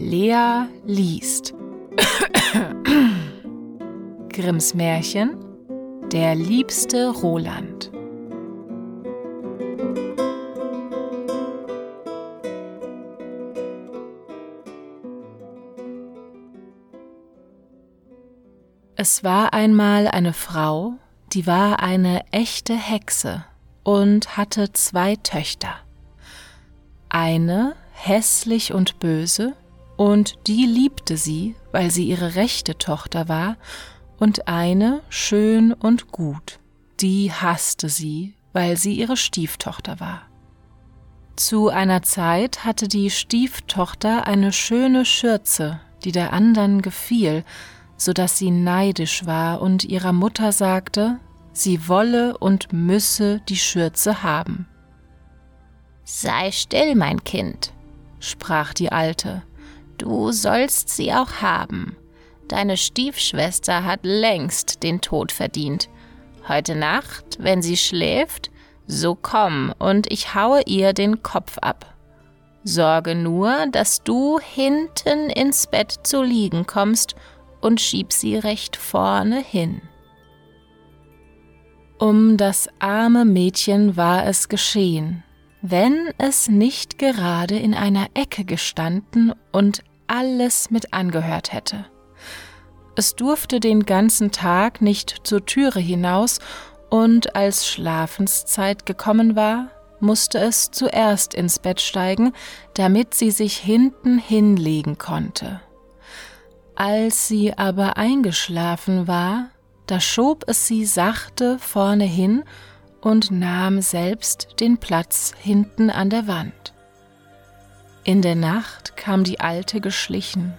Lea liest. Grimms Märchen Der liebste Roland. Es war einmal eine Frau, die war eine echte Hexe und hatte zwei Töchter. Eine hässlich und böse, und die liebte sie, weil sie ihre rechte Tochter war, und eine schön und gut, die hasste sie, weil sie ihre Stieftochter war. Zu einer Zeit hatte die Stieftochter eine schöne Schürze, die der andern gefiel, so dass sie neidisch war und ihrer Mutter sagte, sie wolle und müsse die Schürze haben. Sei still, mein Kind, sprach die Alte, du sollst sie auch haben. Deine Stiefschwester hat längst den Tod verdient. Heute Nacht, wenn sie schläft, so komm und ich haue ihr den Kopf ab. Sorge nur, dass du hinten ins Bett zu liegen kommst und schieb sie recht vorne hin. Um das arme Mädchen war es geschehen, wenn es nicht gerade in einer Ecke gestanden und alles mit angehört hätte. Es durfte den ganzen Tag nicht zur Türe hinaus, und als Schlafenszeit gekommen war, musste es zuerst ins Bett steigen, damit sie sich hinten hinlegen konnte. Als sie aber eingeschlafen war, da schob es sie sachte vorne hin und nahm selbst den Platz hinten an der Wand. In der Nacht kam die Alte geschlichen.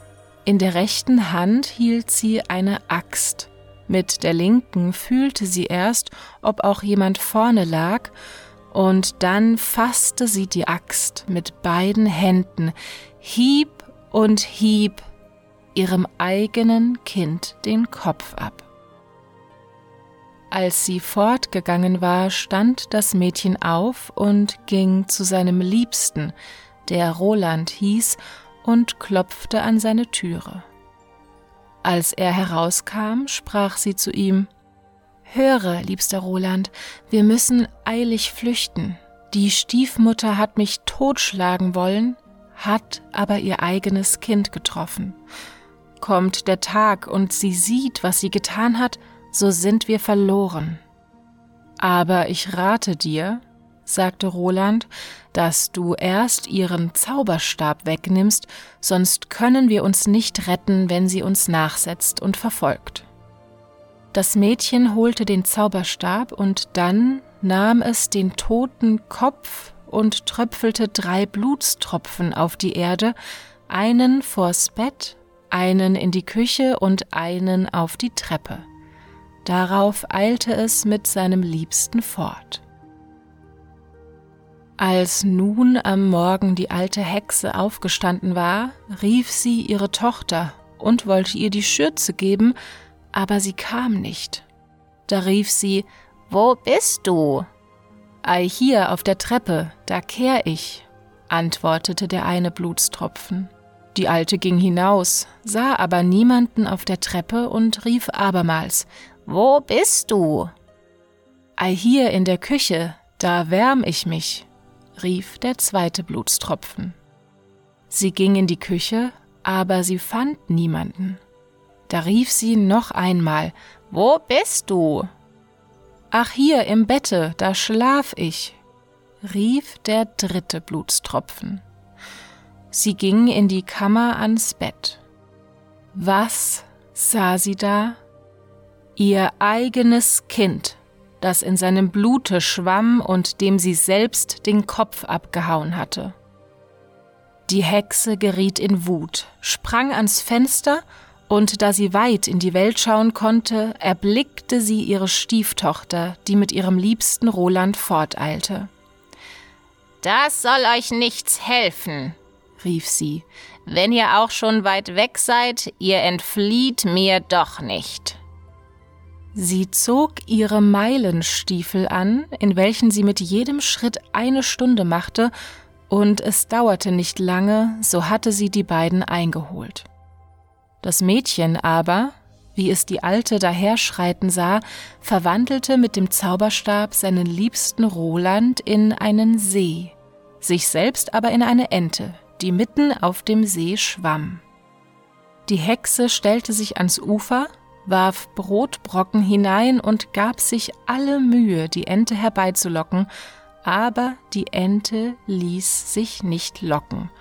In der rechten Hand hielt sie eine Axt. Mit der linken fühlte sie erst, ob auch jemand vorne lag, und dann fasste sie die Axt mit beiden Händen, hieb und hieb ihrem eigenen Kind den Kopf ab. Als sie fortgegangen war, stand das Mädchen auf und ging zu seinem Liebsten, der Roland hieß, und klopfte an seine Türe. Als er herauskam, sprach sie zu ihm Höre, liebster Roland, wir müssen eilig flüchten. Die Stiefmutter hat mich totschlagen wollen, hat aber ihr eigenes Kind getroffen. Kommt der Tag und sie sieht, was sie getan hat, so sind wir verloren. Aber ich rate dir, sagte Roland, dass du erst ihren Zauberstab wegnimmst, sonst können wir uns nicht retten, wenn sie uns nachsetzt und verfolgt. Das Mädchen holte den Zauberstab und dann nahm es den toten Kopf und tröpfelte drei Blutstropfen auf die Erde, einen vors Bett, einen in die Küche und einen auf die Treppe. Darauf eilte es mit seinem Liebsten fort. Als nun am Morgen die alte Hexe aufgestanden war, rief sie ihre Tochter und wollte ihr die Schürze geben, aber sie kam nicht. Da rief sie Wo bist du? Ei hier auf der Treppe, da kehr ich, antwortete der eine Blutstropfen. Die Alte ging hinaus, sah aber niemanden auf der Treppe und rief abermals wo bist du? Ei hier in der Küche, da wärm ich mich, rief der zweite Blutstropfen. Sie ging in die Küche, aber sie fand niemanden. Da rief sie noch einmal Wo bist du? Ach hier im Bette, da schlaf ich, rief der dritte Blutstropfen. Sie ging in die Kammer ans Bett. Was sah sie da? ihr eigenes Kind, das in seinem Blute schwamm und dem sie selbst den Kopf abgehauen hatte. Die Hexe geriet in Wut, sprang ans Fenster, und da sie weit in die Welt schauen konnte, erblickte sie ihre Stieftochter, die mit ihrem liebsten Roland forteilte. Das soll euch nichts helfen, rief sie. Wenn ihr auch schon weit weg seid, ihr entflieht mir doch nicht. Sie zog ihre Meilenstiefel an, in welchen sie mit jedem Schritt eine Stunde machte, und es dauerte nicht lange, so hatte sie die beiden eingeholt. Das Mädchen aber, wie es die Alte daherschreiten sah, verwandelte mit dem Zauberstab seinen liebsten Roland in einen See, sich selbst aber in eine Ente, die mitten auf dem See schwamm. Die Hexe stellte sich ans Ufer, warf Brotbrocken hinein und gab sich alle Mühe, die Ente herbeizulocken, aber die Ente ließ sich nicht locken,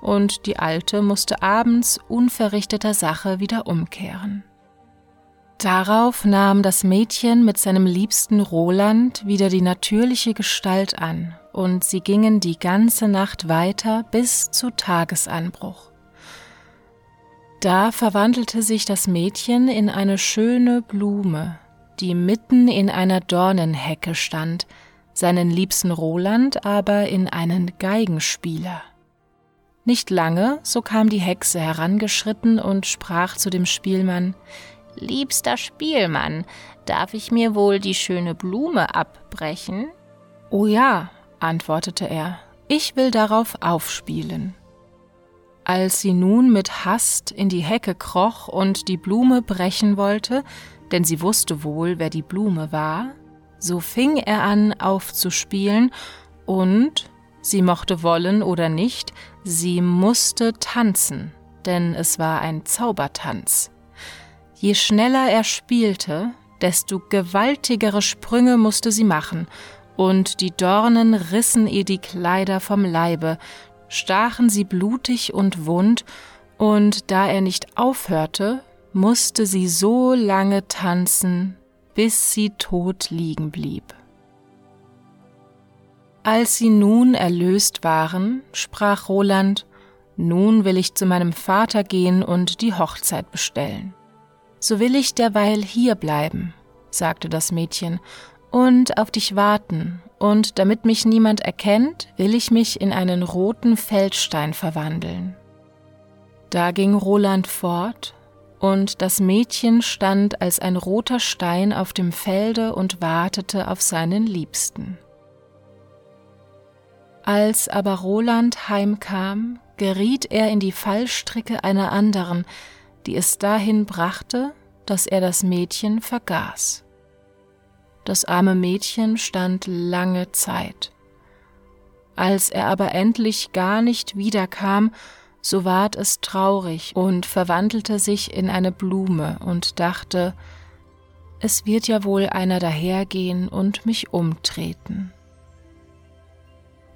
und die Alte musste abends unverrichteter Sache wieder umkehren. Darauf nahm das Mädchen mit seinem liebsten Roland wieder die natürliche Gestalt an, und sie gingen die ganze Nacht weiter bis zu Tagesanbruch. Da verwandelte sich das Mädchen in eine schöne Blume, die mitten in einer Dornenhecke stand, seinen liebsten Roland aber in einen Geigenspieler. Nicht lange, so kam die Hexe herangeschritten und sprach zu dem Spielmann Liebster Spielmann, darf ich mir wohl die schöne Blume abbrechen? Oh ja, antwortete er, ich will darauf aufspielen. Als sie nun mit Hast in die Hecke kroch und die Blume brechen wollte, denn sie wusste wohl, wer die Blume war, so fing er an aufzuspielen und, sie mochte wollen oder nicht, sie musste tanzen, denn es war ein Zaubertanz. Je schneller er spielte, desto gewaltigere Sprünge musste sie machen, und die Dornen rissen ihr die Kleider vom Leibe, stachen sie blutig und wund, und da er nicht aufhörte, musste sie so lange tanzen, bis sie tot liegen blieb. Als sie nun erlöst waren, sprach Roland, Nun will ich zu meinem Vater gehen und die Hochzeit bestellen. So will ich derweil hier bleiben, sagte das Mädchen, und auf dich warten, und damit mich niemand erkennt, will ich mich in einen roten Feldstein verwandeln. Da ging Roland fort und das Mädchen stand als ein roter Stein auf dem Felde und wartete auf seinen Liebsten. Als aber Roland heimkam, geriet er in die Fallstricke einer anderen, die es dahin brachte, dass er das Mädchen vergaß. Das arme Mädchen stand lange Zeit. Als er aber endlich gar nicht wiederkam, so ward es traurig und verwandelte sich in eine Blume und dachte, es wird ja wohl einer dahergehen und mich umtreten.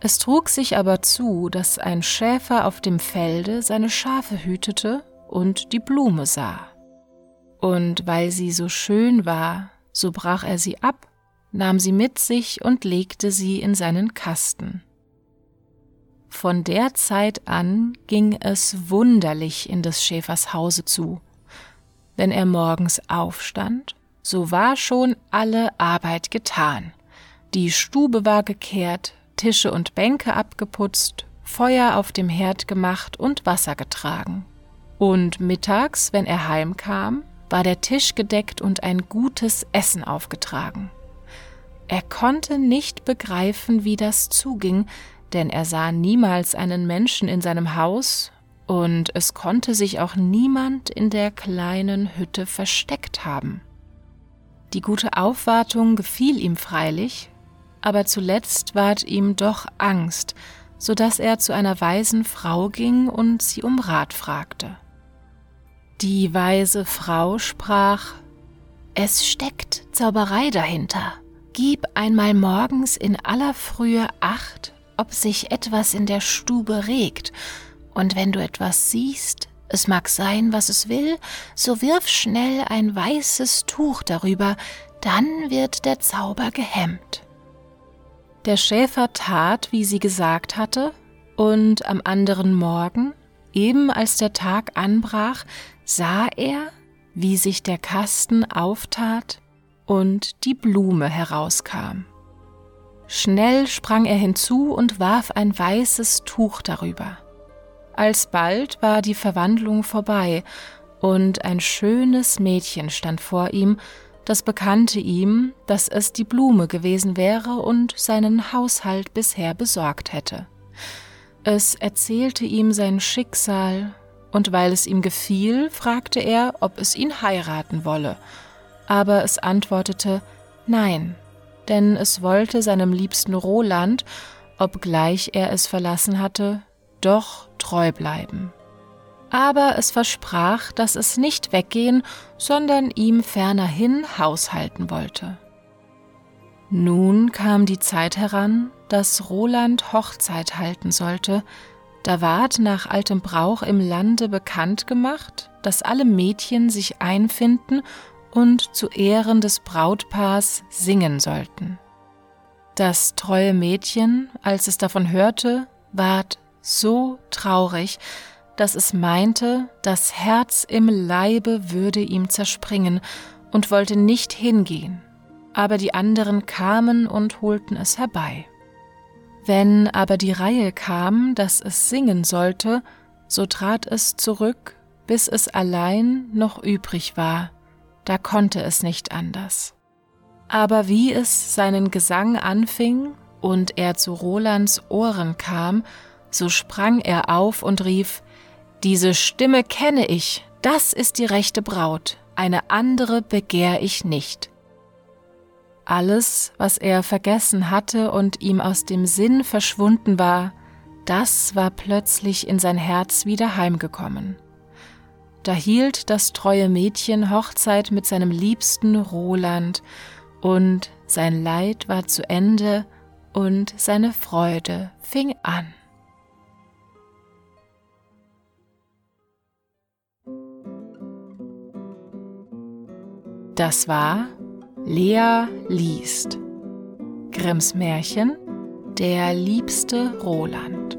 Es trug sich aber zu, dass ein Schäfer auf dem Felde seine Schafe hütete und die Blume sah. Und weil sie so schön war, so brach er sie ab, nahm sie mit sich und legte sie in seinen Kasten. Von der Zeit an ging es wunderlich in des Schäfers Hause zu. Wenn er morgens aufstand, so war schon alle Arbeit getan. Die Stube war gekehrt, Tische und Bänke abgeputzt, Feuer auf dem Herd gemacht und Wasser getragen. Und mittags, wenn er heimkam, war der Tisch gedeckt und ein gutes Essen aufgetragen. Er konnte nicht begreifen, wie das zuging, denn er sah niemals einen Menschen in seinem Haus, und es konnte sich auch niemand in der kleinen Hütte versteckt haben. Die gute Aufwartung gefiel ihm freilich, aber zuletzt ward ihm doch Angst, so dass er zu einer weisen Frau ging und sie um Rat fragte. Die weise Frau sprach Es steckt Zauberei dahinter. Gib einmal morgens in aller Frühe Acht, ob sich etwas in der Stube regt, und wenn du etwas siehst, es mag sein, was es will, so wirf schnell ein weißes Tuch darüber, dann wird der Zauber gehemmt. Der Schäfer tat, wie sie gesagt hatte, und am anderen Morgen, eben als der Tag anbrach, sah er, wie sich der Kasten auftat und die Blume herauskam. Schnell sprang er hinzu und warf ein weißes Tuch darüber. Alsbald war die Verwandlung vorbei, und ein schönes Mädchen stand vor ihm, das bekannte ihm, dass es die Blume gewesen wäre und seinen Haushalt bisher besorgt hätte. Es erzählte ihm sein Schicksal, und weil es ihm gefiel, fragte er, ob es ihn heiraten wolle, aber es antwortete Nein, denn es wollte seinem liebsten Roland, obgleich er es verlassen hatte, doch treu bleiben. Aber es versprach, dass es nicht weggehen, sondern ihm fernerhin haushalten wollte. Nun kam die Zeit heran, dass Roland Hochzeit halten sollte, da ward nach altem Brauch im Lande bekannt gemacht, dass alle Mädchen sich einfinden und zu Ehren des Brautpaars singen sollten. Das treue Mädchen, als es davon hörte, ward so traurig, dass es meinte, das Herz im Leibe würde ihm zerspringen und wollte nicht hingehen, aber die anderen kamen und holten es herbei. Wenn aber die Reihe kam, dass es singen sollte, so trat es zurück, bis es allein noch übrig war, da konnte es nicht anders. Aber wie es seinen Gesang anfing und er zu Rolands Ohren kam, so sprang er auf und rief, Diese Stimme kenne ich, das ist die rechte Braut, eine andere begehr ich nicht. Alles, was er vergessen hatte und ihm aus dem Sinn verschwunden war, das war plötzlich in sein Herz wieder heimgekommen. Da hielt das treue Mädchen Hochzeit mit seinem liebsten Roland, und sein Leid war zu Ende und seine Freude fing an. Das war Lea liest. Grimms Märchen Der liebste Roland.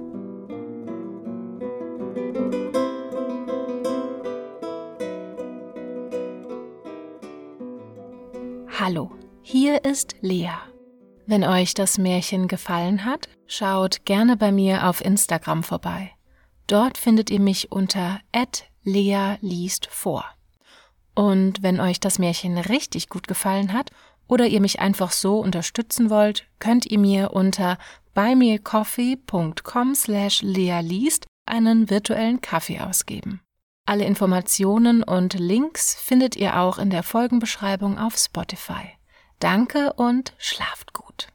Hallo, hier ist Lea. Wenn euch das Märchen gefallen hat, schaut gerne bei mir auf Instagram vorbei. Dort findet ihr mich unter Lea liest vor. Und wenn euch das Märchen richtig gut gefallen hat oder ihr mich einfach so unterstützen wollt, könnt ihr mir unter buymeacoffee.com slash lealiest einen virtuellen Kaffee ausgeben. Alle Informationen und Links findet ihr auch in der Folgenbeschreibung auf Spotify. Danke und schlaft gut.